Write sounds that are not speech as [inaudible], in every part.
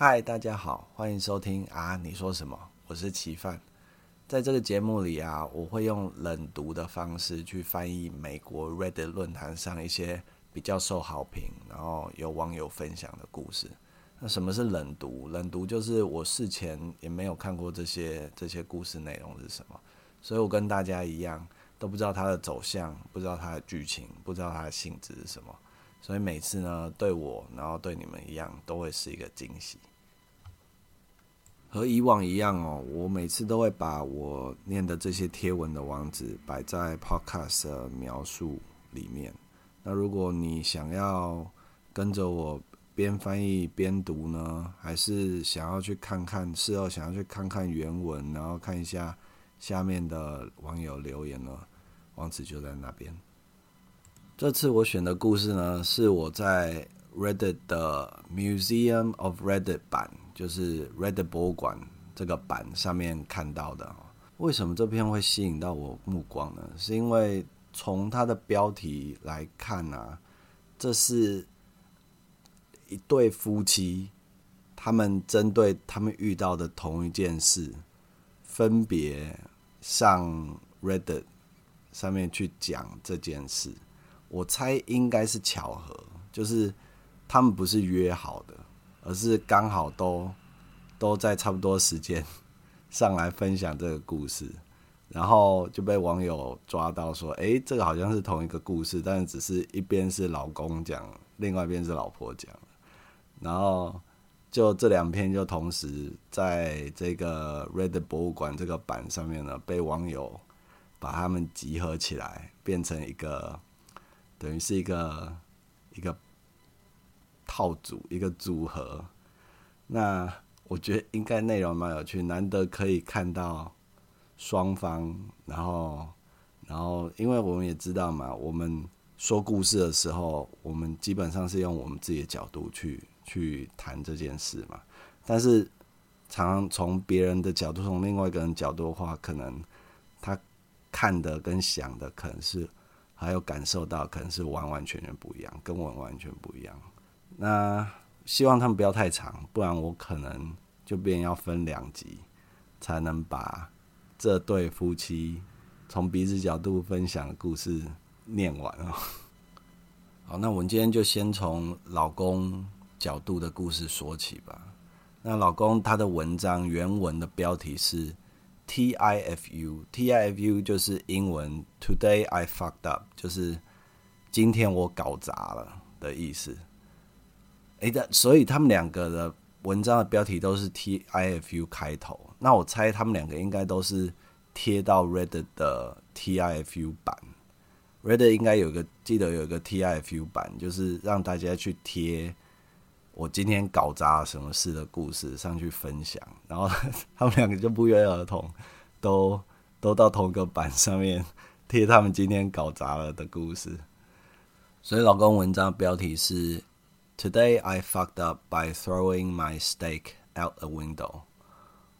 嗨，大家好，欢迎收听啊！你说什么？我是齐范。在这个节目里啊，我会用冷读的方式去翻译美国 Reddit 论坛上一些比较受好评，然后有网友分享的故事。那什么是冷读？冷读就是我事前也没有看过这些这些故事内容是什么，所以我跟大家一样都不知道它的走向，不知道它的剧情，不知道它的性质是什么。所以每次呢，对我，然后对你们一样，都会是一个惊喜。和以往一样哦，我每次都会把我念的这些贴文的网址摆在 Podcast 的描述里面。那如果你想要跟着我边翻译边读呢，还是想要去看看，事后想要去看看原文，然后看一下下面的网友留言呢？网址就在那边。这次我选的故事呢，是我在 Reddit 的 Museum of Reddit 版，就是 Reddit 博物馆这个版上面看到的。为什么这篇会吸引到我目光呢？是因为从它的标题来看啊，这是一对夫妻，他们针对他们遇到的同一件事，分别上 Reddit 上面去讲这件事。我猜应该是巧合，就是他们不是约好的，而是刚好都都在差不多时间上来分享这个故事，然后就被网友抓到说：“哎，这个好像是同一个故事，但只是一边是老公讲，另外一边是老婆讲。”然后就这两篇就同时在这个 Red 博物馆这个版上面呢，被网友把他们集合起来，变成一个。等于是一个一个套组，一个组合。那我觉得应该内容蛮有趣，难得可以看到双方。然后，然后，因为我们也知道嘛，我们说故事的时候，我们基本上是用我们自己的角度去去谈这件事嘛。但是，常常从别人的角度，从另外一个人角度的话，可能他看的跟想的可能是。还有感受到可能是完完全全不一样，跟我完全不一样。那希望他们不要太长，不然我可能就变要分两集，才能把这对夫妻从彼此角度分享的故事念完哦。好，那我们今天就先从老公角度的故事说起吧。那老公他的文章原文的标题是。T I F U T I F U 就是英文 Today I fucked up，就是今天我搞砸了的意思。诶，的，所以他们两个的文章的标题都是 T I F U 开头。那我猜他们两个应该都是贴到 Reddit 的 T I F U 版。Reddit 应该有个记得有个 T I F U 版，就是让大家去贴。我今天搞砸了什么事的故事上去分享，然后 [laughs] 他们两个就不约而同，都都到同个板上面贴他们今天搞砸了的故事。所以老公文章标题是 “Today I fucked up by throwing my steak out a window”。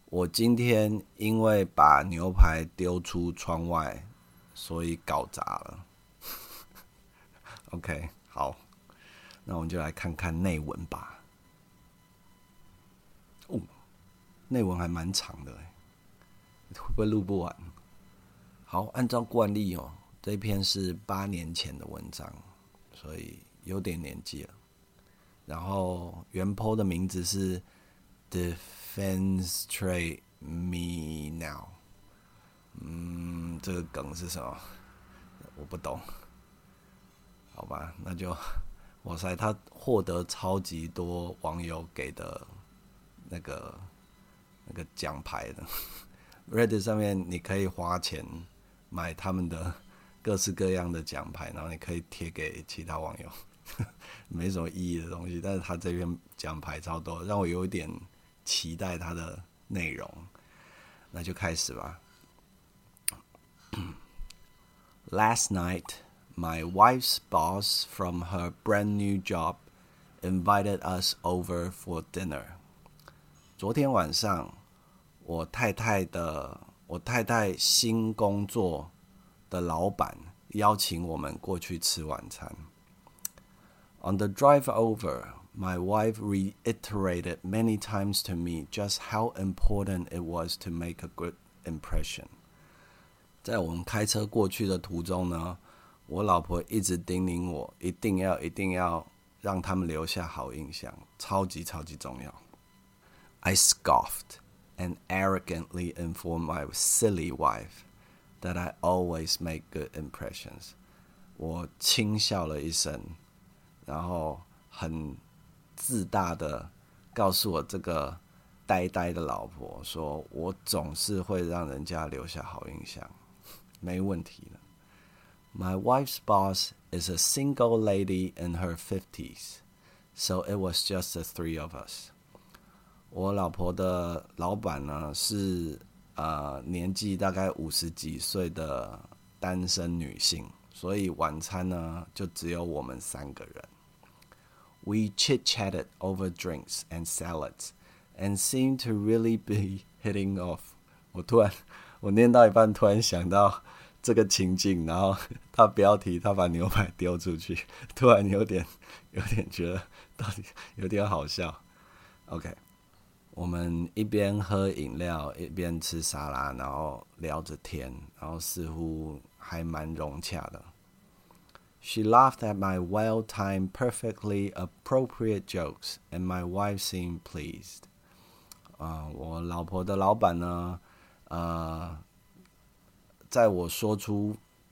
我今天因为把牛排丢出窗外，所以搞砸了。[laughs] OK，好。那我们就来看看内文吧。哦，内文还蛮长的，会不会录不完？好，按照惯例哦，这篇是八年前的文章，所以有点年纪了。然后原 po 的名字是 “Defense Me Now”。嗯，这个梗是什么？我不懂。好吧，那就。哇塞，他获得超级多网友给的那个那个奖牌的，Reddit 上面你可以花钱买他们的各式各样的奖牌，然后你可以贴给其他网友，[laughs] 没什么意义的东西，但是他这边奖牌超多，让我有一点期待他的内容，那就开始吧。[clears throat] Last night. my wife's boss from her brand new job invited us over for dinner. 昨天晚上，我太太的我太太新工作的老板邀请我们过去吃晚餐。On the drive over, My wife reiterated many times to me just how important it was to make a good impression. 在我们开车过去的途中呢， 我老婆一直叮咛我，一定要一定要让他们留下好印象，超级超级重要。I scoffed and arrogantly informed my silly wife that I always make good impressions. 我轻笑了一声，然后很自大的告诉我这个呆呆的老婆，说我总是会让人家留下好印象，没问题的。My wife's boss is a single lady in her fifties, so it was just the three of us. 我老婆的老板呢是呃年纪大概五十几岁的单身女性，所以晚餐呢就只有我们三个人。we chit chatted over drinks and salads and seemed to really be [laughs] hitting off. 我突然，我念到一半，突然想到这个情境，然后 他标题他把牛排丢出去，突然有点有点觉得到底有点好笑。OK，我们一边喝饮料一边吃沙拉，然后聊着天，然后似乎还蛮融洽的。She laughed at my well timed, perfectly appropriate jokes, and my wife seemed pleased. 啊，我老婆的老板呢，呃，在我说出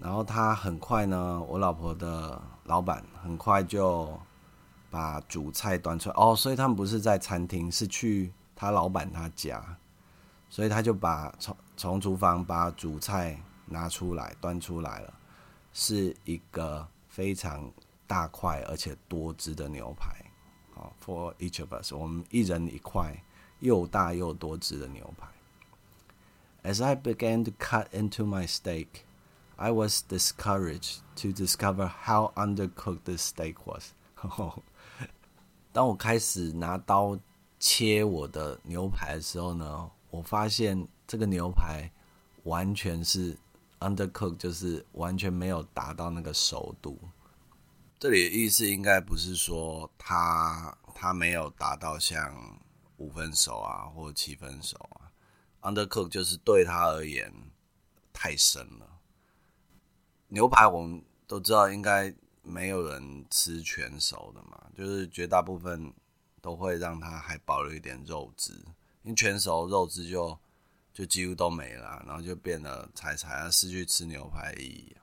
然后他很快呢，我老婆的老板很快就把主菜端出来。哦，所以他们不是在餐厅，是去他老板他家，所以他就把从从厨房把主菜拿出来端出来了。是一个非常大块而且多汁的牛排，好，for each of us，我们一人一块又大又多汁的牛排。As I began to cut into my steak, I was discouraged to discover how undercooked the steak was. [laughs] 当我开始拿刀切我的牛排的时候呢，我发现这个牛排完全是。undercooked，就是完全没有达到那个熟度。这里的意思应该不是说它它没有达到像五分熟啊或七分熟啊。，undercooked 就是对它而言太深了。牛排我们都知道，应该没有人吃全熟的嘛，就是绝大部分都会让它还保留一点肉质，因为全熟肉质就。就几乎都没了，然后就变得柴柴，失去吃牛排的意义。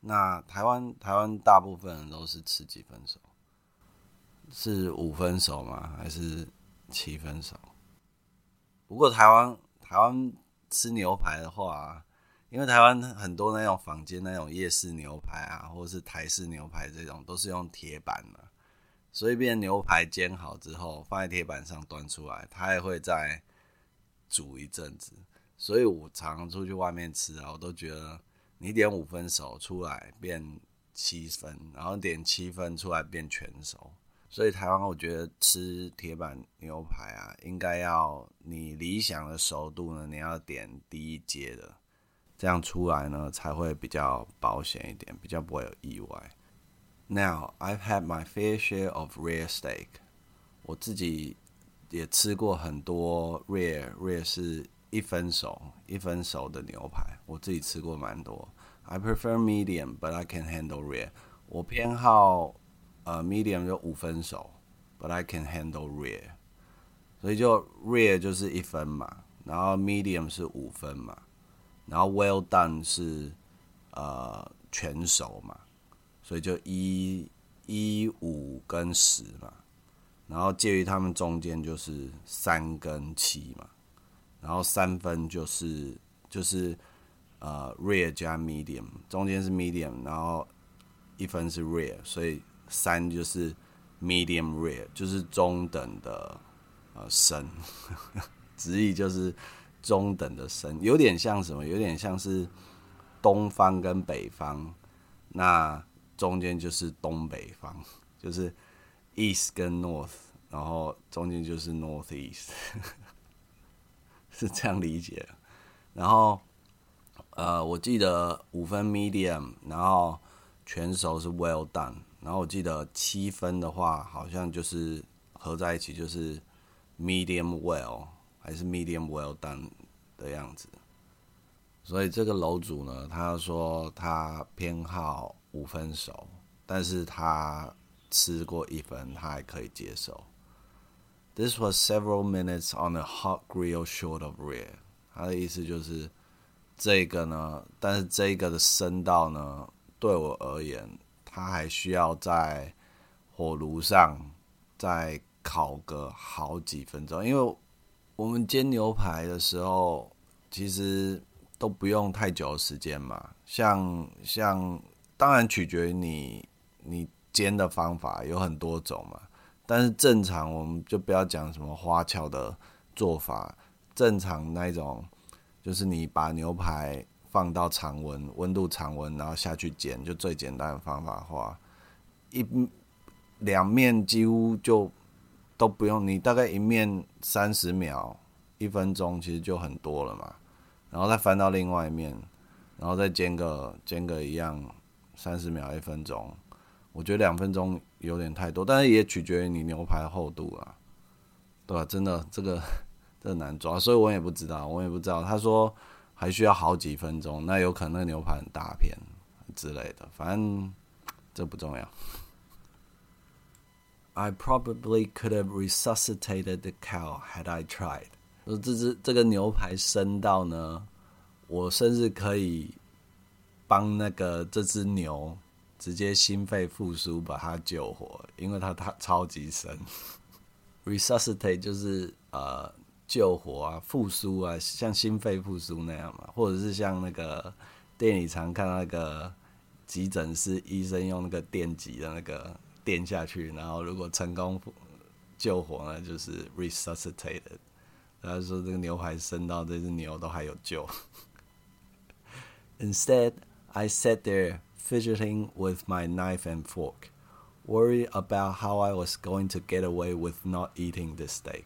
那台湾台湾大部分人都是吃几分熟？是五分熟吗？还是七分熟？不过台湾台湾吃牛排的话，因为台湾很多那种坊间那种夜市牛排啊，或者是台式牛排这种，都是用铁板的，所以变牛排煎好之后放在铁板上端出来，它也会再。煮一阵子，所以我常出去外面吃啊，我都觉得你点五分熟出来变七分，然后点七分出来变全熟。所以台湾我觉得吃铁板牛排啊，应该要你理想的熟度呢，你要点低一阶的，这样出来呢才会比较保险一点，比较不会有意外。Now I've had my fair share of rare steak，我自己。也吃过很多 rare，rare 是一分熟一分熟的牛排，我自己吃过蛮多。I prefer medium，but I can handle rare。我偏好呃 medium 就五分熟，but I can handle rare。所以就 rare 就是一分嘛，然后 medium 是五分嘛，然后 well done 是呃全熟嘛，所以就一一五跟十嘛。然后介于他们中间就是三跟七嘛，然后三分就是就是呃 rare 加 medium，中间是 medium，然后一分是 rare，所以三就是 medium rare，就是中等的呃深，[laughs] 直译就是中等的深，有点像什么？有点像是东方跟北方，那中间就是东北方，就是 east 跟 north，然后中间就是 northeast，[laughs] 是这样理解。然后呃，我记得五分 medium，然后全熟是 well done，然后我记得七分的话，好像就是合在一起就是 medium well 还是 medium well done 的样子。所以这个楼主呢，他说他偏好五分熟，但是他吃过一分，他还可以接受。This was several minutes on a hot grill short of rare。他的意思就是这个呢，但是这个的生道呢，对我而言，它还需要在火炉上再烤个好几分钟，因为我们煎牛排的时候，其实。都不用太久的时间嘛，像像当然取决于你你煎的方法有很多种嘛，但是正常我们就不要讲什么花俏的做法，正常那种就是你把牛排放到常温，温度常温，然后下去煎，就最简单的方法的话，一两面几乎就都不用，你大概一面三十秒、一分钟，其实就很多了嘛。然后再翻到另外一面，然后再煎个煎个一样三十秒一分钟，我觉得两分钟有点太多，但是也取决于你牛排厚度啊，对吧？真的这个这难抓，所以我也不知道，我也不知道。他说还需要好几分钟，那有可能那牛排很大片之类的，反正这不重要。I probably could have resuscitated the cow had I tried. 说这只这个牛排生到呢，我甚至可以帮那个这只牛直接心肺复苏，把它救活，因为它它超级生。[laughs] Resuscitate 就是呃救活啊，复苏啊，像心肺复苏那样嘛，或者是像那个电影常看那个急诊室医生用那个电击的那个电下去，然后如果成功救活呢，就是 resuscitated。他说：“这个牛排生到这只牛都还有救。” Instead, [laughs] I sat there fidgeting with my knife and fork, worried about how I was going to get away with not eating the steak.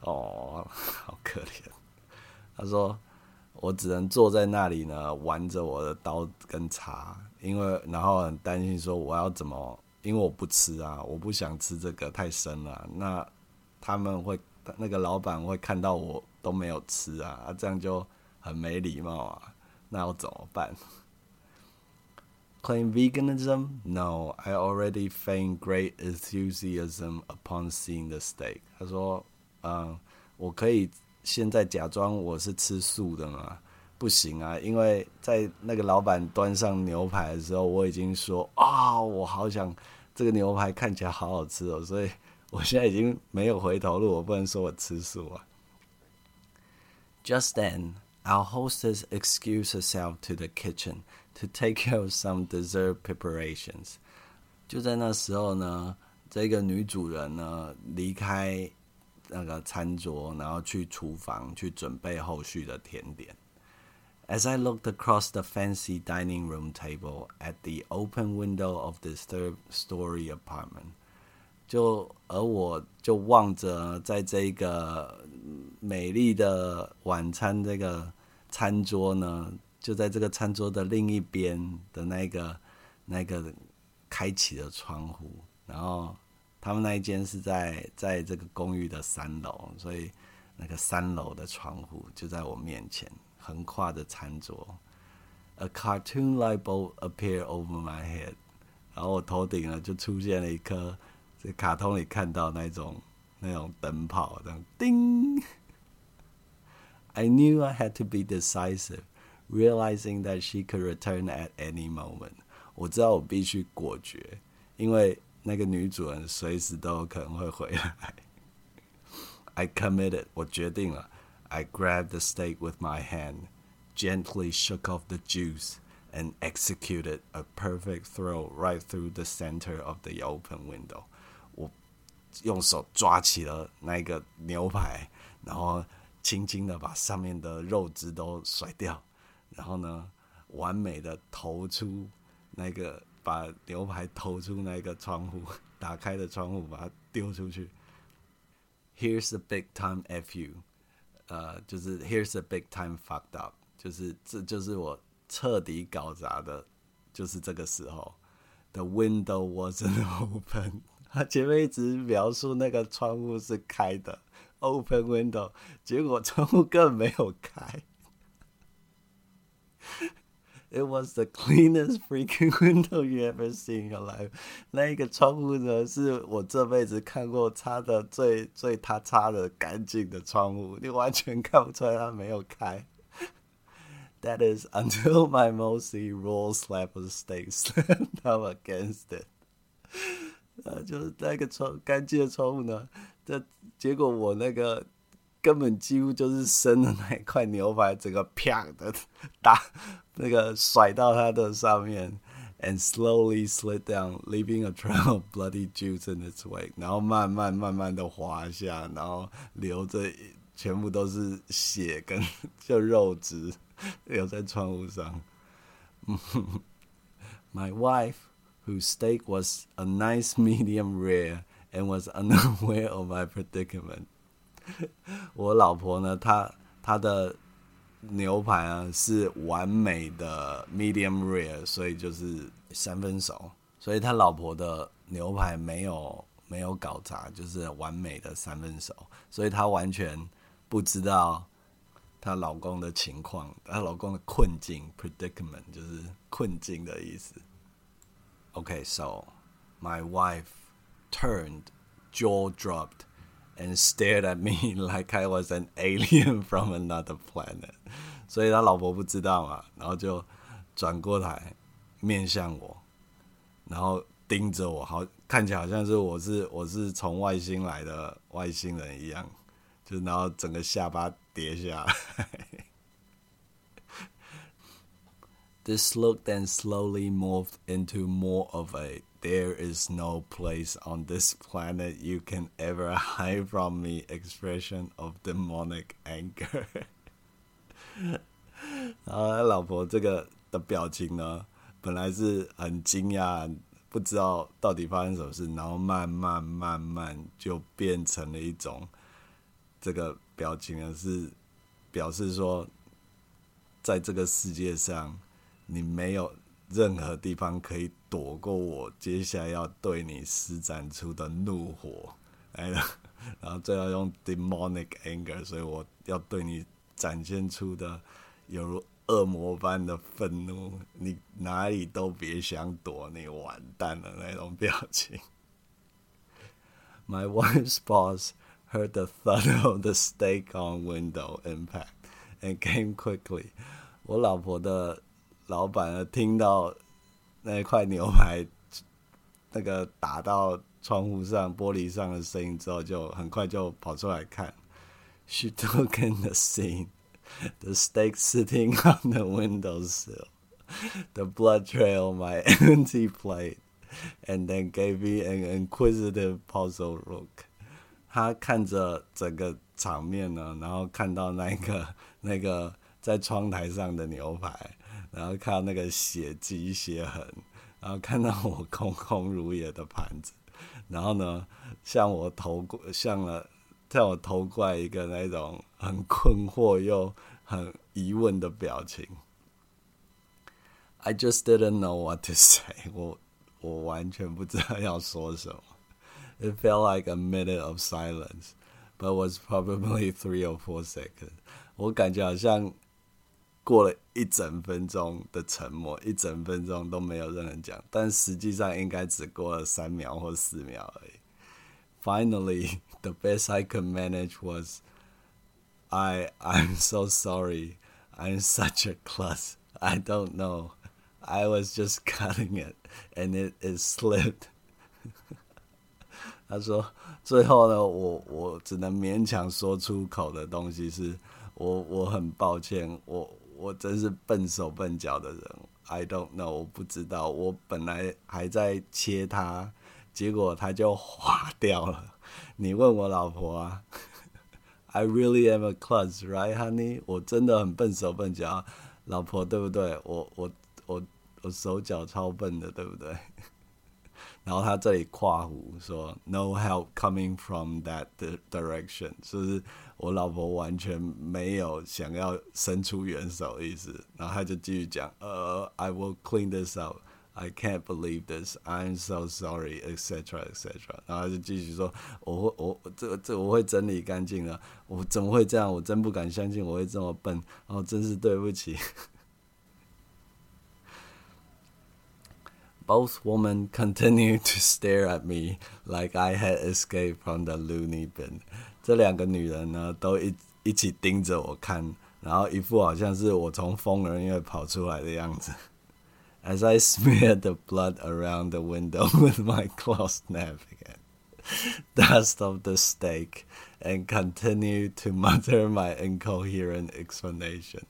哦，好可怜。他说：“我只能坐在那里呢，玩着我的刀跟叉，因为然后很担心说我要怎么， [laughs] 因为我不吃啊，我不想吃这个太生了。那他们会。”那个老板会看到我都没有吃啊，啊，这样就很没礼貌啊。那要怎么办？Claim veganism? No, I already feign great enthusiasm upon seeing the steak. 他说：“嗯，我可以现在假装我是吃素的吗？不行啊，因为在那个老板端上牛排的时候，我已经说啊，我好想这个牛排看起来好好吃哦，所以。”我现在已经没有回头路，我不能说我吃素啊。Just then, our hostess excused herself to the kitchen to take care of some dessert preparations。就在那时候呢，这个女主人呢离开那个餐桌，然后去厨房去准备后续的甜点。As I looked across the fancy dining room table at the open window of this third-story apartment. 就而我就望着在这个美丽的晚餐这个餐桌呢，就在这个餐桌的另一边的那个那个开启的窗户，然后他们那一间是在在这个公寓的三楼，所以那个三楼的窗户就在我面前， 横跨着餐桌。A cartoon light bulb appeared over my head，然后我头顶呢就出现了一颗。在卡通里看到那种那种灯泡，这样叮。I knew I had to be decisive, realizing that she could return at any moment. 我知道我必须果决，因为那个女主人随时都有可能会回来。I committed，我决定了。 I grabbed the steak with my hand, gently shook off the juice, and executed a perfect throw right through the center of the open window. 用手抓起了那个牛排，然后轻轻的把上面的肉汁都甩掉，然后呢，完美的投出那个把牛排投出那个窗户，打开的窗户把它丢出去。Here's [laughs] the big time f you， 呃，就是 Here's a big time fucked up，就是这就是我彻底搞砸的，就是这个时候。The window was open。他前面一直描述那个窗户是开的，open window，结果窗户根本没有开。It was the cleanest [laughs] freaking window you ever seen in your life。那一个窗户呢，是我这辈子看过擦的最最他擦的干净的窗户，你完全看不出来它没有开。That is until [laughs] my mostly raw slab of steak slammed [laughs] up against it。呃，就是那个窗干净的窗户呢，这结果我那个根本几乎就是生的那一块牛排，整个啪的打 那个甩到它的上面，and slowly slid down, leaving a trail of bloody juice in its wake。然后慢慢慢慢的滑下，然后流着全部都是血跟就肉汁。留在窗户上。My wife, whose steak was a nice medium rare and was unaware of my predicament。我老婆呢，她她的 牛排啊是完美的 medium rare，所以就是三分熟，所以他老婆的牛排没有没有搞砸，就是完美的三分熟，所以他完全不知道。她老公的情况，她老公的困境 （predicament） 就是困境的意思。OK，so my wife turned, jaw dropped, and stared at me [laughs] like I was an alien from [laughs] another planet. 所以他老婆不知道嘛，然后就转过来面向我，然后盯着我，好看起来好像是我是我是从外星来的外星人一样，就然后整个下巴。跌下来。This [laughs] look then slowly morphed into more of a there is no place on this planet you can ever hide [laughs] from me expression of demonic anger [laughs] 然后他老婆这个的表情呢，本来是很惊讶，不知道到底发生什么事，然后慢慢慢慢就变成了一种这个表情呢是表示说，在这个世界上，你没有 任何地方可以躲过我接下来要对你施展出的怒火来了。然后最后用 demonic anger，所以我要对你展现出的犹如恶魔般的愤怒，你哪里都别想躲，你完蛋了那种表情。My wife's boss. heard the thud of the stake on window impact and came quickly。我老婆的老板呢，听到那块牛排那个打到窗户上玻璃上的声音之后，就很快就跑出来看。She took in the scene, the steak sitting on the windowsill, the blood trail my empty plate, and then gave me an inquisitive puzzled look. 他看着整个场面呢，然后看到那个那个在窗台上的牛排，然后看到那个血迹血痕，然后看到我空空如也的盘子，然后呢，向我投过，向了向我投过来一个那种很困惑又很疑问的表情。I just didn't know what to say，我我完全不知道要说什么。It felt like a minute of silence, but was probably three or four seconds. 我感觉好像过了一整分钟的沉默，一整分钟都没有任何讲，但实际上应该只过了三秒或四秒而已。Finally, the best I could manage was, "I I'm so sorry. I'm such a klutz. I don't know. I was just cutting it, and it it slipped." 他说：“最后呢，我我只能勉强说出口的东西是，我我很抱歉，我我真是笨手笨脚的人。I don't know，我不知道，我本来还在切它，结果它就滑 [laughs] 掉了。你问我老婆啊，I really am a klutz, right, honey？我真的很笨手笨脚，老婆对不对？我我我我手脚超笨的，对不对？[laughs] 然后他这里跨湖说，No help coming from that direction，就是我老婆完全没有想要伸出援手意思。然后他就继续讲，呃，I will clean this up。I can't believe this. I'm so sorry, etc. etc. 然后就继续说，我会我这这我会整理干净的。我怎么会这样？我真不敢相信我会这么笨。然后真是对不起。Both women continued to stare at me like I had escaped from the loony bin。 这两个女人呢，都一一起盯着我看，然后一副好像是我从疯人院跑出来的样子。as I smeared the blood around the window with my cloth napkin, dust of the steak, and continued to mutter my incoherent explanation.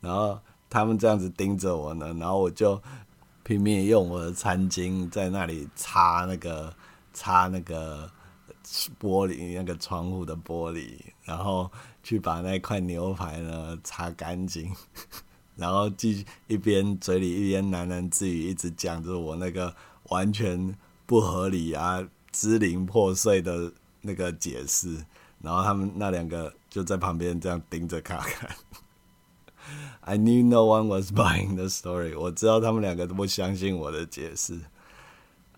然后他们这样子盯着我呢，然后我就拼命用我的餐巾在那里擦那个擦那个玻璃那个窗户的玻璃，然后去把那块牛排呢擦干净。[laughs] 然后继续一边嘴里一边喃喃自语，一直讲着我那个完全不合理啊、支离破碎的那个解释。然后他们那两个就在旁边这样盯着看看。[laughs] I knew no one was buying the story。我知道他们两个都不相信我的解释。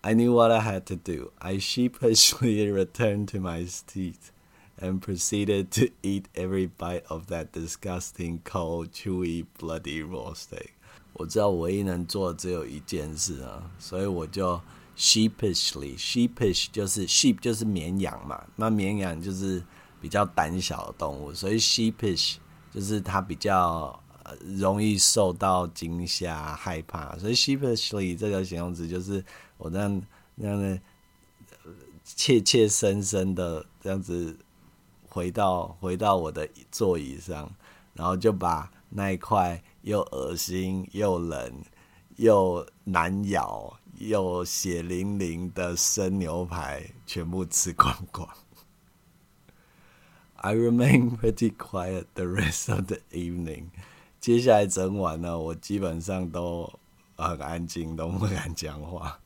I knew what I had to do. I sheepishly [laughs] returned to my seat. and proceeded to eat every bite of that disgusting cold, chewy, bloody raw steak。我知道我唯一能做的只有一件事啊，所以我就 sheepishly，sheepish 就是 sheep 就是绵羊嘛，那绵羊就是比较胆小的动物，所以 sheepish 就是它比较 容易受到惊吓、害怕，所以 sheepishly 这个形容词就是我这样那样的切切生生的这样子。回到回到我的座椅上，然后就把那一块又恶心又冷又难咬又血淋淋的生牛排全部吃光光。I remain pretty quiet the rest of the evening。接下来整晚呢，我基本上都很安静，都不敢讲话。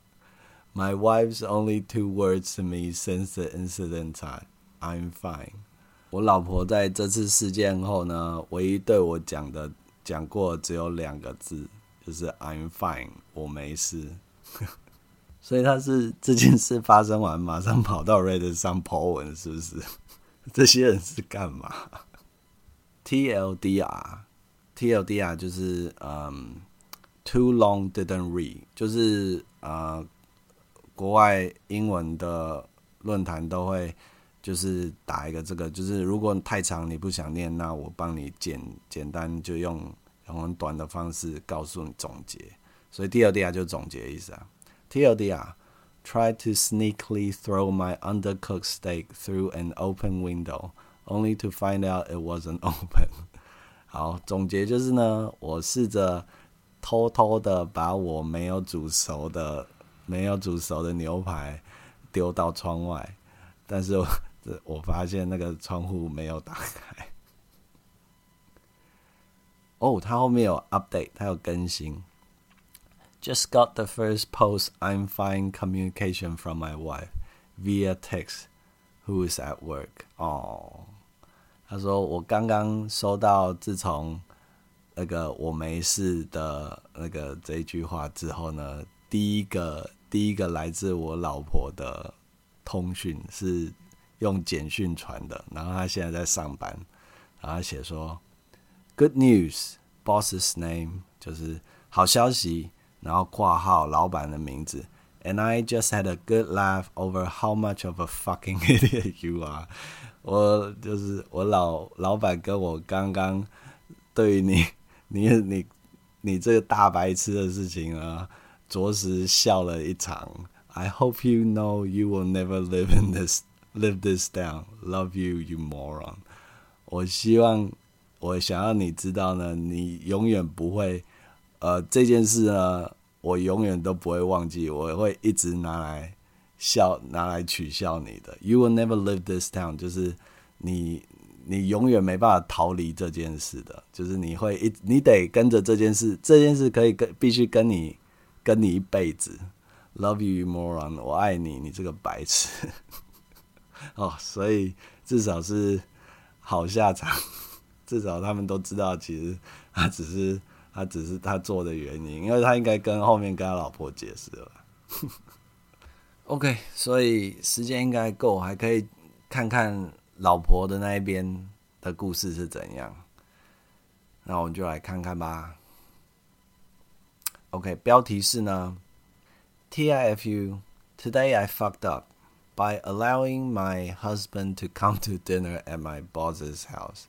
My wife's only two words to me since the incident time: "I'm fine." 我老婆在这次事件后呢，唯一对我讲的讲过只有两个字，就是 "I'm fine"，我没事。[laughs] 所以他是这件事发生完，马上跑到 Reddit 上 po 文，是不是？[laughs] 这些人是干嘛？T L D R T L D R 就是嗯，Too long didn't read，就是呃，国外英文的论坛都会。就是打一个这个，就是如果太长你不想念，那我帮你简简单就用很短的方式告诉你总结。所以 TLDR 就总结意思啊。TLDR try to sneakily throw my undercooked steak through an open window, only to find out it wasn't open。好，总结就是呢，我试着偷偷的把我没有煮熟的、没有煮熟的牛排丢到窗外，但是。我发现那个窗户没有打开。哦，它后面有 update，它有更新。Just got the first post I'm fine communication from my wife via text, who is at work. 哦，他说我刚刚收到自从那个我没事的那个这一句话之后呢，第一个第一个来自我老婆的通讯是。用简讯传的，然后他现在在上班，然后写说，Good news，boss's name 就是好消息，然后括号老板的名字，and I just had a good laugh over how much of a fucking [laughs] idiot you are。我就是我老老板跟我刚刚对于你 [laughs] 你你你这个大白痴的事情啊，着实笑了一场。I hope you know you will never live in this。Live this down, love you, you moron。我希望，我想要你知道呢，你永远不会，呃，这件事呢，我永远都不会忘记，我会一直拿来笑拿来取笑你的。You will never leave this town，就是你你永远没办法逃离这件事的，就是你会一你得跟着这件事，这件事可以跟必须跟你跟你一辈子。Love you, moron！我爱你，你这个白痴。哦，所以至少是好下场，至少他们都知道，其实他只是他只是他做的原因，因为他应该跟后面跟他老婆解释了。OK，所以时间应该够，还可以看看老婆的那一边的故事是怎样。那我们就来看看吧。OK，标题是呢，TIFU Today I fucked up by allowing my husband to come to dinner at my boss's house。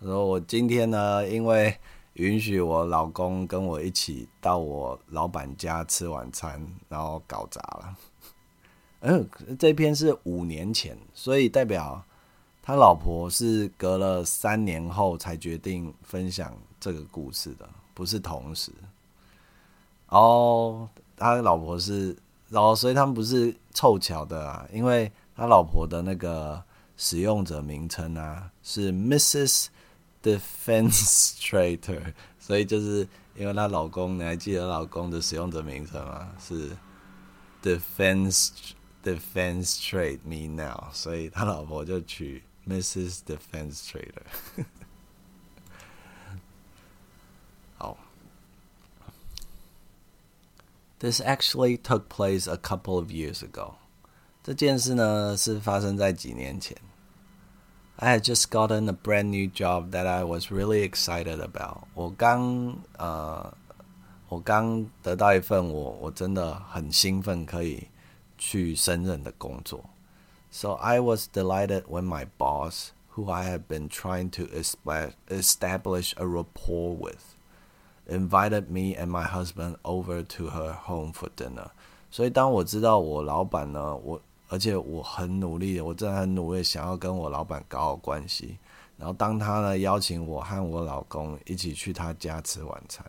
说我今天呢，因为允许我老公跟我一起到我老板家吃晚餐，然后搞砸了。嗯，这篇是五年前，所以代表他老婆是隔了三年后才决定分享这个故事的，不是同时。哦，他老婆是，然后所以他们不是凑巧的啊，因为他老婆的那个使用者名称啊是 Mrs. Defenstrator，[laughs] 所以就是因为她老公，你还记得老公的使用者名称吗？是 Defense。Defense trade me now，所以他老婆就取 Mrs. Defense Trader。好，[laughs] This actually took place a couple of years ago。这件事呢是发生在几年前。I had just gotten a brand new job that I was really excited about。我刚呃，我刚得到一份我我真的很兴奋可以。 去胜任的工作。So I was delighted when my boss, who I had been trying to establish a rapport with, invited me and my husband over to her home for dinner. 所以当我知道我老板呢，我而且我很努力，我真的很努力想要跟我老板搞好关系。然后当他呢邀请我和我老公一起去他家吃晚餐，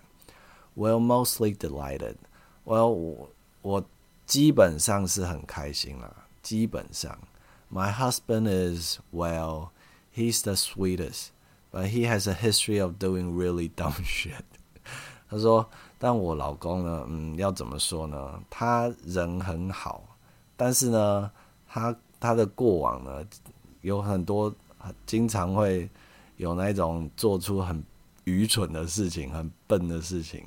Well, mostly delighted. Well，我我 基本上是很开心啦。基本上，My husband is well, he's the sweetest, but he has a history of doing really dumb shit。他说，但我老公呢，嗯，要怎么说呢？他人很好，但是呢，他他的过往呢，有很多经常会有那种做出很愚蠢的事情，很笨的事情。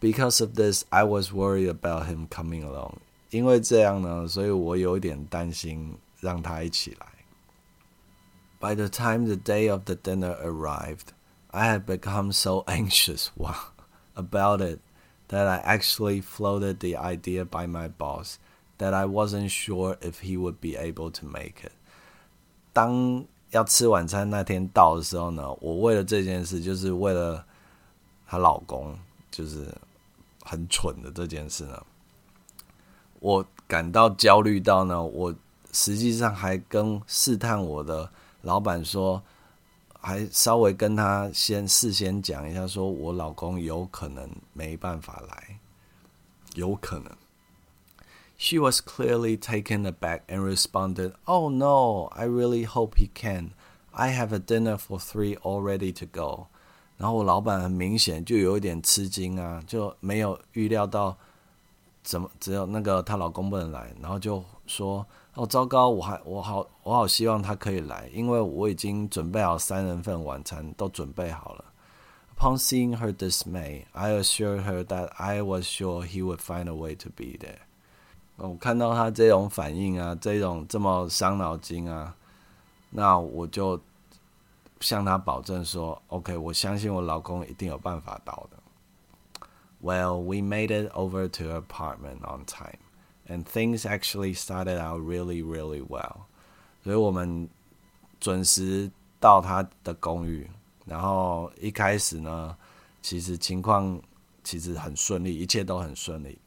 Because of this, I was worried about him coming along. 因为这样呢，所以我有点担心让他一起来。By the time the day of the dinner arrived, I had become so [laughs] anxious about it that I actually floated the idea by my boss that I wasn't sure if he would be able to make it. 当要吃晚餐那天到的时候呢，我为了这件事，就是为了她老公，就是 很蠢的这件事呢，我感到焦虑到呢，我实际上还跟试探我的老板说，还稍微跟他先事先讲一下，说我老公有可能没办法来，有可能。She was clearly taken aback and responded, "Oh no, I really hope he can. I have a dinner for three already to go." 然后我老板很明显就有一点吃惊啊，就没有预料到怎么只有那个她老公不能来，然后就说：“哦，糟糕，我还我好我好希望他可以来，因为我已经准备好三人份晚餐都准备好了。” Upon seeing her dismay, I assured her that I was sure he would find a way to be there. 我看到他这种反应啊，这种这么伤脑筋啊，那我就。向他保证说：“OK，我相信我老公一定有办法到的。” Well, we made it over to her apartment on time, and things actually started out really, really well. 所以我们准时到他的公寓，然后一开始呢，其实情况其实很顺利，一切都很顺利。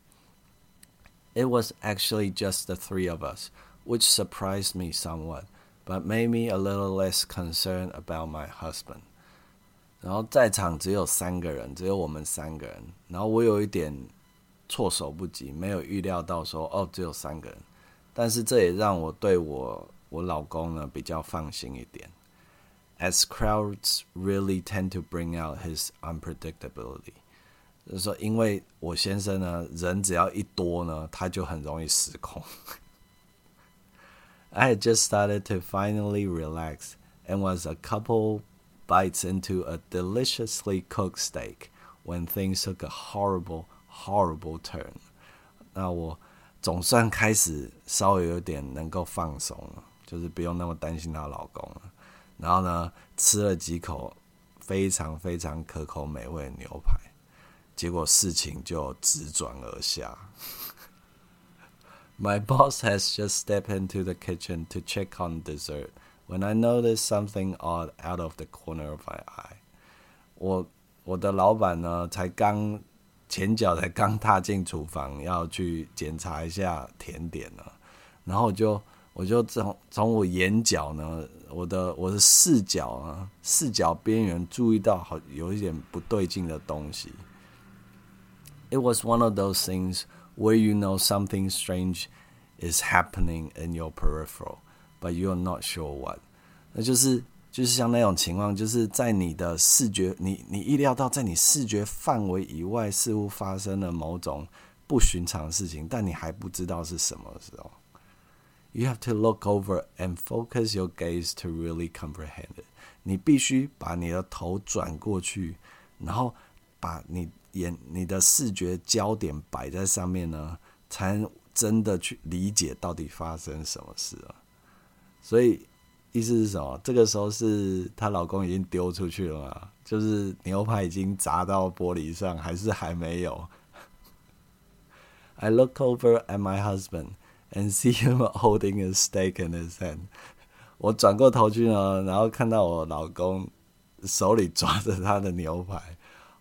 It was actually just the three of us, which surprised me somewhat but made me a little less concerned about my husband。然后在场只有三个人，只有我们三个人。然后我有一点 措手不及，没有预料到说哦只有三个人，但是这也让我对我我老公呢比较放心一点。As crowds really tend to bring out his unpredictability，就是说，因为我先生呢人只要一多呢，他就很容易失控。 I had just started to finally relax and was a couple bites into a deliciously cooked steak when things took a horrible horrible turn。那我总算开始稍微有点能够放松了，就是不用那么担心她老公了。然后呢，吃了几口非常非常可口美味的牛排，结果事情就直转而下。 My [laughs] boss has just stepped into the kitchen to check on dessert when I noticed something odd out of the corner of my eye。我我的老板呢，才刚前脚才刚踏进厨房，要去检查一下甜点呢。然后我就我就从从我眼角呢，我的我的视角啊，视角边缘注意到好有一点不对劲的东西。It was one of those things where you know something strange is happening in your peripheral, but you're not sure what。那就是就是像那种情况，就是在你的视觉，你你意料到在你视觉范围以外，似乎发生了某种不寻常的事情，但你还不知道是什么的时候，you have to look over and focus your gaze to really comprehend it。你必须把你的头转过去，然后把你 眼你的视觉焦点摆在上面呢，才真的去理解到底发生什么事了。所以。意思是什么？这个时候是她老公已经丢出去了吗？就是牛排已经砸到玻璃上，还是还没有？I look over at my husband and see him holding a steak in his hand。我转过头去呢，然后看到我老公手里抓着他的牛排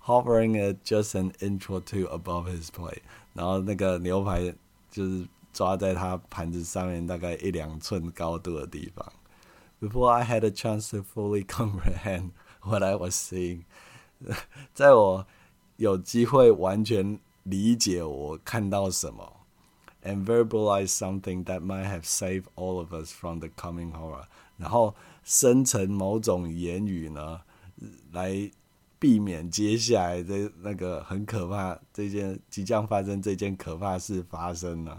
，hovering it just an inch or two above his plate。然后那个牛排就是抓在他盘子上面大概一两寸高度的地方。before I had a chance to fully [laughs] comprehend what I was seeing，在我有机会完全理解我看到什么，and [laughs] verbalize something that might have saved all of us from the coming horror，然后生成某种言语呢，来 避免接下来的那个很可怕这件即将发生这件可怕事发生呢。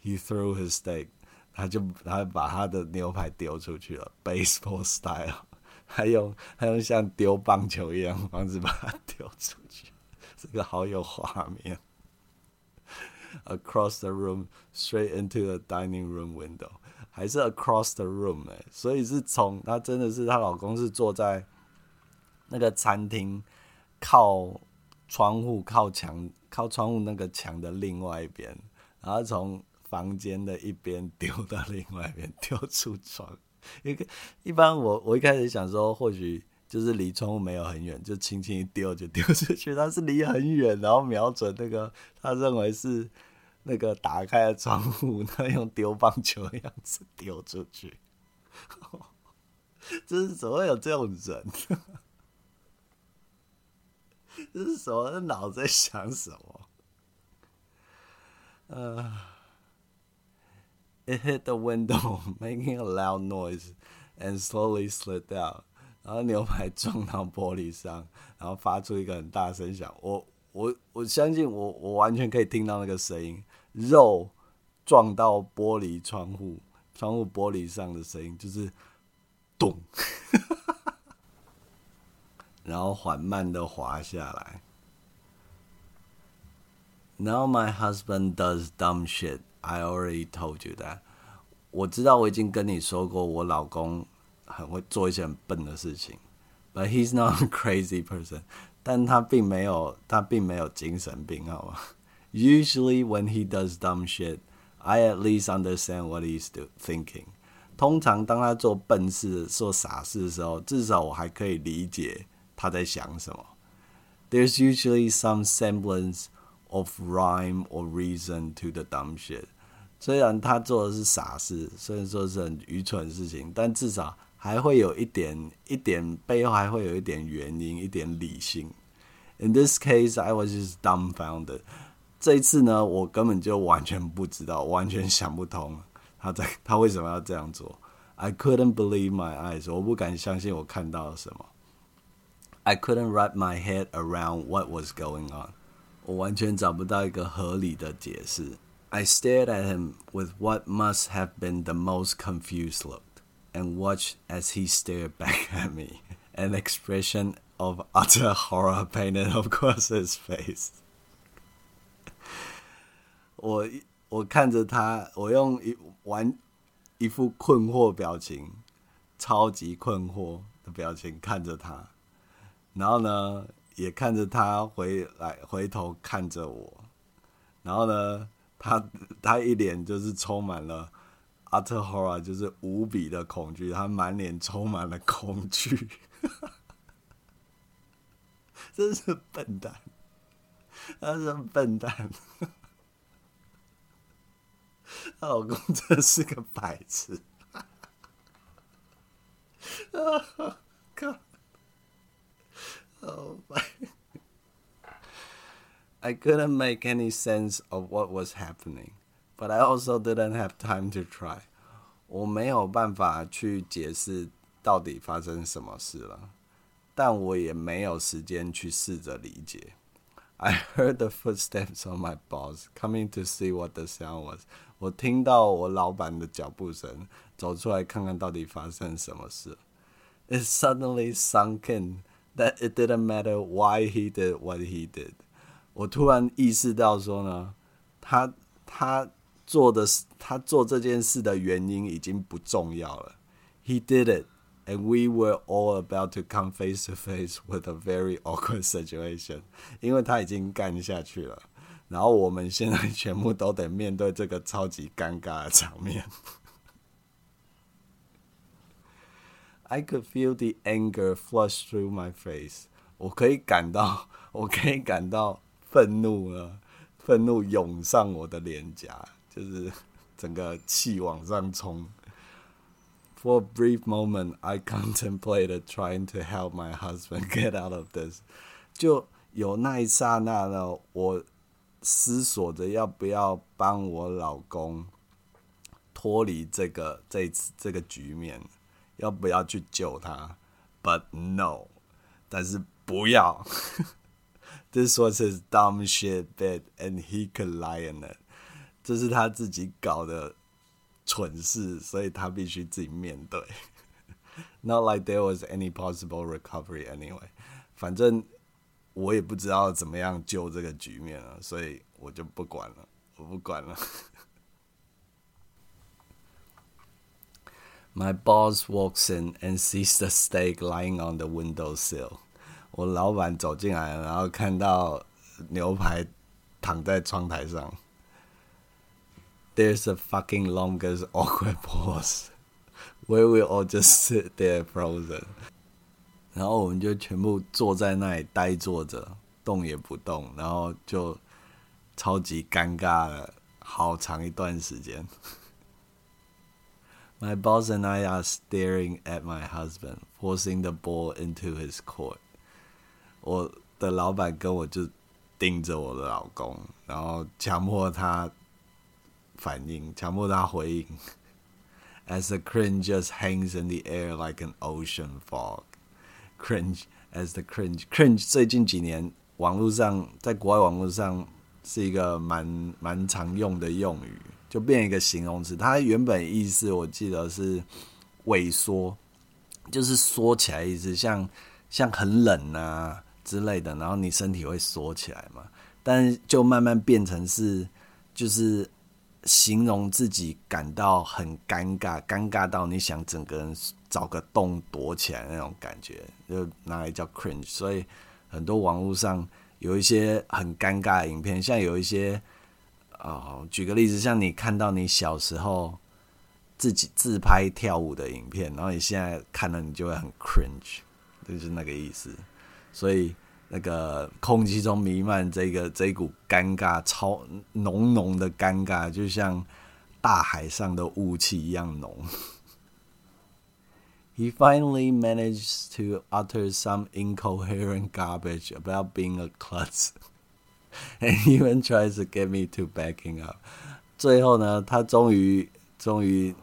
He threw his steak 他就他把他的牛排丢出去了，baseball style，他用他用像丢棒球一样方式把它丢出去，这个好有画面。Across the room, straight into the dining room window，还是 across the room 哎，所以是从她真的是她老公是坐在那个餐厅靠窗户靠墙靠窗户那个墙的另外一边，然后从。房间的一边丢到另外一边，丢出窗。一个一般我我一开始想说，或许就是离窗户没有很远，就轻轻一丢就丢出去。但是离很远，然后瞄准那个他认为是那个打开的窗户，他用丢棒球的样子丢出去。[laughs] 就是怎么会有这种人？[laughs] 这是什么？脑子在想什么？呃。It hit the window, [laughs] making a loud noise, and slowly slid down. 然后牛排撞到玻璃上，然后发出一个很大声响。我我我相信我我完全可以听到那个声音，肉撞到玻璃窗户窗户玻璃上的声音，就是咚，然后缓慢的滑下来。Now my husband does dumb shit. I already told you that。我知道我已经跟你说过，我老公很会做一些很笨的事情。But he's not a crazy person。但他并没有，他并没有精神病，好吗？Usually when he does dumb shit, I at least understand what he's do thinking。通常当他做笨事、做傻事的时候，至少我还可以理解 他在想什么。There's usually some semblance of rhyme or reason to the dumb shit。虽然他做的是傻事，虽然说是很愚蠢的事情，但至少还会有一点一点背后还会有一点原因，一点理性。In this case, I was just dumbfounded. 这一次呢，我根本就完全不知道，完全想不通他在他为什么要这样做。I couldn't believe my eyes，我不敢相信我看到了什么。I couldn't wrap my head around what was going on，我完全找不到一个合理的解释。I stared at him with what must have been the most confused look, and watched as he stared back [laughs] at me, an expression of utter horror painted across [laughs] his face. 我我看着他，我用一完一副困惑表情，超级困惑的表情看着他， 然后呢，也看着他回来回头看着我，然后呢，他他一脸就是充满了 utter horror，就是无比的恐惧，他满脸充满了恐惧，[laughs] 真是笨蛋，他是笨蛋。她老公真是个白痴。[laughs] 啊靠！Oh my! I couldn't make any sense of what was happening, but I also didn't have time to try. 我没有办法去解释到底发生什么事了，但我也没有时间去试着理解。I heard the footsteps of my boss coming to see what the sound was. 我听到我老板的脚步声，走出来看看到底发生什么事。It suddenly sunk in that it didn't matter why he did what he did。我突然意识到说呢，他他做的他做这件事的原因已经不重要了。He did it, and we were all about to come face to face with a very awkward situation。因为他已经干下去了。然后我们现在全部都得面对这个超级尴尬的场面。 [laughs] I could feel the anger flush through my face。我可以感到，我可以感到愤怒了，愤怒涌上我的脸颊，就是整个气往上冲。For a brief moment, I contemplated trying to help my husband get out of this。就有那一刹那呢，我。思索着要不要帮我老公脱离这个这次这个局面，要不要去救他？But no，但是不要。This [laughs] was his dumb shit bit, and he could lie in it。这是他自己搞的蠢事，所以他必须自己面对。Not like [laughs] there was any possible recovery anyway。反正。我也不知道怎么样救这个局面了，所以我就不管了，我不管了。 My boss walks in and sees the steak lying on the windowsill。我老板走进来，然后看到牛排躺在窗台上。There's a fucking longest [laughs] awkward pause where we all just sit there frozen. 然后我们就全部坐在那里呆坐着，动也不动，然后就超级尴尬了好长一段时间。 My boss and I are staring at my husband, forcing the ball into his court. 我的老板跟我就盯着我的老公，然后强迫他反应，强迫他回应。As the cringe just hangs in the air like an ocean fog. Cringe as the cringe, cringe 最近几年网络上，在国外网络上是一个蛮蛮常用的用语， 就变一个形容词。它原本意思我记得是萎缩，就是缩起来意思，像像很冷啊之类的，然后你身体会缩起来嘛。但就慢慢变成是，就是形容自己感到很尴尬，尴尬到你想整个人。找个洞躲起来那种感觉，就拿来叫 cringe。所以很多网络上有一些很尴尬的影片，像有一些哦，举个例子，像你看到你小时候自己自拍跳舞的影片，然后你现在看了你就会很 cringe，就是那个意思。所以那个空气中弥漫这个这一股尴尬，超浓浓的尴尬，就像大海上的雾气一样浓。he finally managed to utter some incoherent garbage about being a klutz. [laughs] and even tries to get me to backing up。最后呢，他终于终于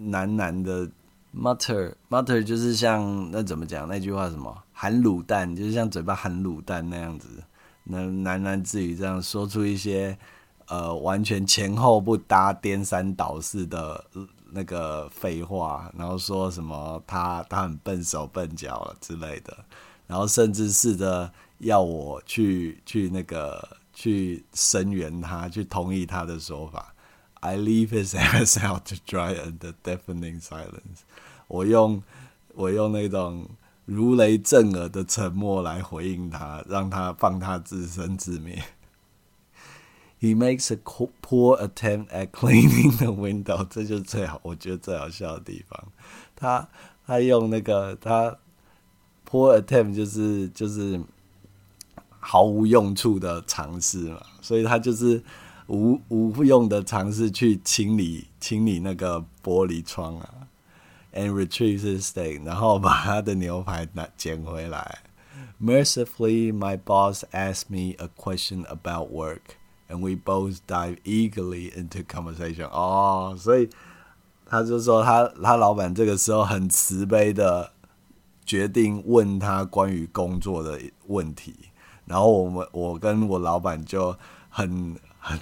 喃喃的 mutter mutter 就是像那怎么讲？那句话什么？含卤蛋，就是像嘴巴含卤蛋那样子，那喃喃自语这样说出一些呃完全前后不搭、颠三倒四的那个废话，然后说什么他他很笨手笨脚之类的，然后甚至试着要我去去那个去声援他，去同意他的说法。I leave his ass out to dry under deafening silence。我用我用那种如雷震耳的沉默来回应他，让他放他自生自灭。He makes a poor attempt at cleaning the window，这就是最好，我觉得最好笑的地方。他他用那个他 poor attempt 就是就是毫无用处的尝试嘛，所以他就是无无用的尝试去清理清理那个玻璃窗啊，and retrieve his steak，然后把他的牛排拿捡回来。Mercifully, my boss asked me a question about work. And we both dive eagerly into conversation. 哦，所以他就说他他老板这个时候很慈悲的决定问他关于工作的问题，然后我们我跟我老板就很很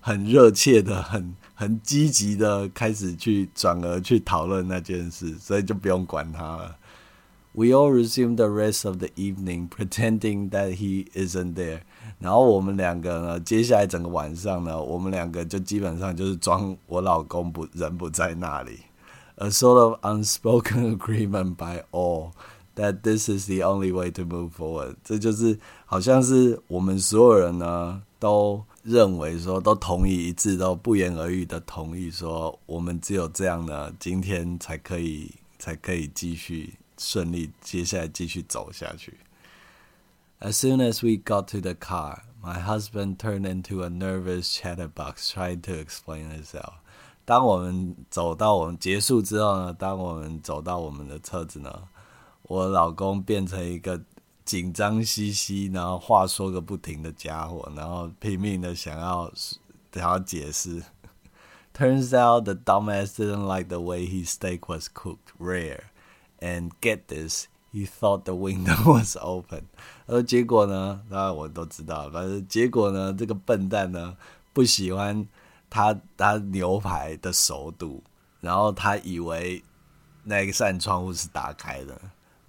很热切的、很很积极的开始去转而去讨论那件事，所以就不用管他了。We all resume the rest of the evening, pretending that he isn't there. 然后我们两个呢，接下来整个晚上呢，我们两个就基本上就是装我老公不人不在那里。A sort of unspoken agreement by all that this is the only way to move forward。这就是好像是我们所有人呢都认为说，都同意一致，都不言而喻的同意说，我们只有这样呢，今天才可以才可以继续顺利，接下来继续走下去。As soon as we got to the car, my husband turned into a nervous chatterbox trying to explain himself. 当我们走到我们结束之后呢，当我们走到我们的车子呢， 我老公变成一个紧张兮兮，然后话说个不停的家伙，然后拼命的想要想要解释。Turns out the dumbass didn't like the way his steak was cooked rare, and get this. He thought the window was open，而结果呢？当然我都知道，反正结果呢，这个笨蛋呢不喜欢他他牛排的熟度，然后他以为那一扇窗户是打开的。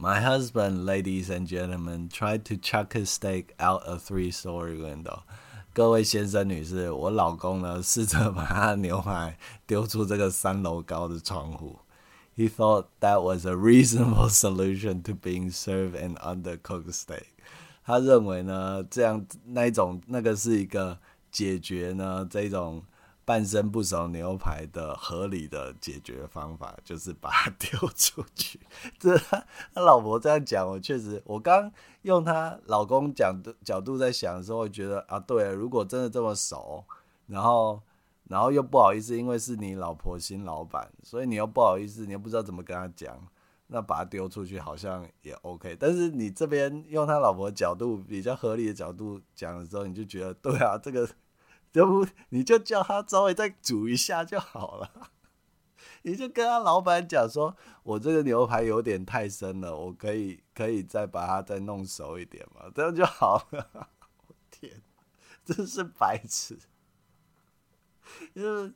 My husband, ladies and gentlemen, tried to chuck his steak out a three-story window。各位先生女士，我老公呢试着把他牛排丢出这个三楼高的窗户。He thought that was a reasonable [laughs] solution to being served an undercooked steak。他认为呢，这样那一种那个是一个解决呢这种 半生不熟牛排的合理的解决方法，就是把它 [laughs] 丢出去。这他老婆这样讲，我确实，我刚用他老公讲的角度在想的时候，我觉得啊，对，如果真的这么熟，然后。然后又不好意思，因为是你老婆新老板，所以你又不好意思，你又不知道怎么跟他讲，那把它丢出去好像也 OK。但是你这边用他老婆角度比较合理的角度讲的时候，你就觉得对啊，这个要不你就叫他稍微再煮一下就好了，[laughs] 你就跟他老板讲说，我这个牛排有点太生了，我可以可以再把它再弄熟一点嘛，这样就好了。[laughs] 我天，真是白痴。[laughs] 就是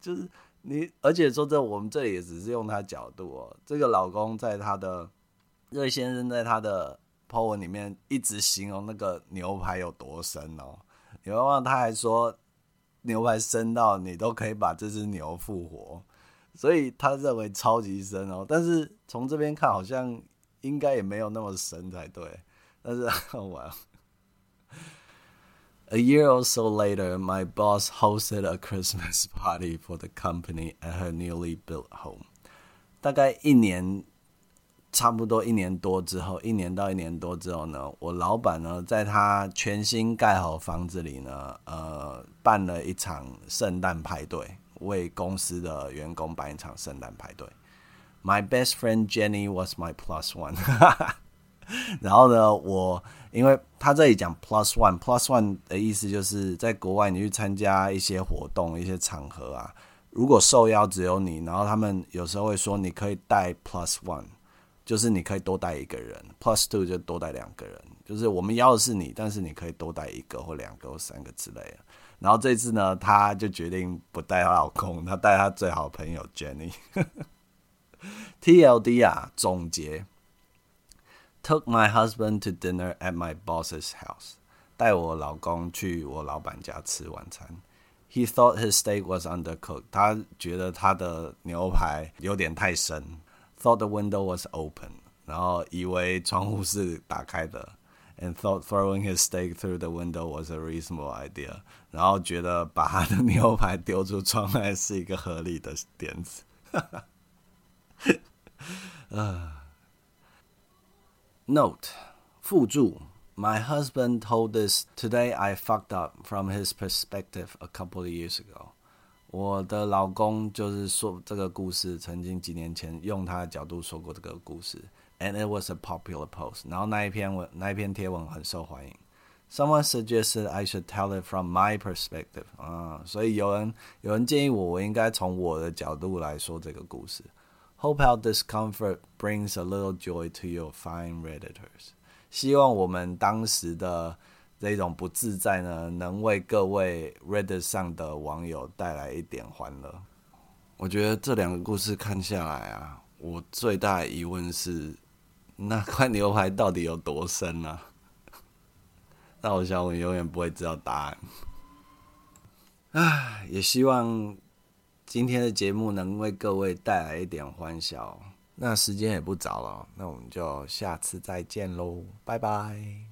就是你，而且说这我们这里也只是用他角度哦。这个老公在他的瑞先生在他的 po 文里面一直形容那个牛排有多深哦。你忘忘他还说牛排深到你都可以把这只牛复活，所以他认为超级深哦。但是从这边看好像应该也没有那么深才对。但是我。A year or so later, my boss hosted a Christmas party for the company at her newly built home. 大概一年，差不多一年多之后，一年到一年多之后呢，我老板呢，在他全新盖好房子里呢，呃，办了一场圣诞派对，为公司的员工办一场圣诞派对。My best friend Jenny was my plus one. [laughs] 然后呢，我因为他。他这里讲 plus one，plus one 的意思就是在国外你去参加一些活动、一些场合啊，如果受邀只有你，然后他们有时候会说你可以带 plus one，就是你可以多带一个人，plus two 就多带两个人，就是我们邀的是你，但是你可以多带一个或两个或三个之类的。然后这次呢，她就决定不带她老公，她带她最好朋友 Jenny。[laughs] TLD 啊，总结。Took my husband to dinner at my boss's house，带我老公去我老板家吃晚餐。He thought his steak was undercooked，他觉得他的牛排有点太生。Thought the window was open，然后以为窗户是打开的。And thought throwing his steak through the window was a reasonable idea，然后觉得把他的牛排丢出窗外是一个合理的点子。呃。[laughs] Note 附注 My husband told this today I fucked up from his perspective a couple of years ago。 我的老公就是说这个故事，曾经几年前用他的角度说过这个故事，and it was a popular post。然后那一篇文那一篇贴文很受欢迎。Someone suggested I should tell it from my perspective。啊，所以有人有人建议我，我应该从我的角度来说这个故事。Hope our discomfort brings a little joy to your fine redditors。希望我们当时的 这种不自在呢，能为各位 Reddit 上的网友带来一点欢乐。我觉得这两个故事看下来啊，我最大的疑问是，那块牛排到底有多深呢？[laughs] 那我想我永远不会知道答案。唉，[sighs] 也希望。今天的节目能为各位带来一点欢笑，那时间也不早了，那我们就下次再见喽，拜拜。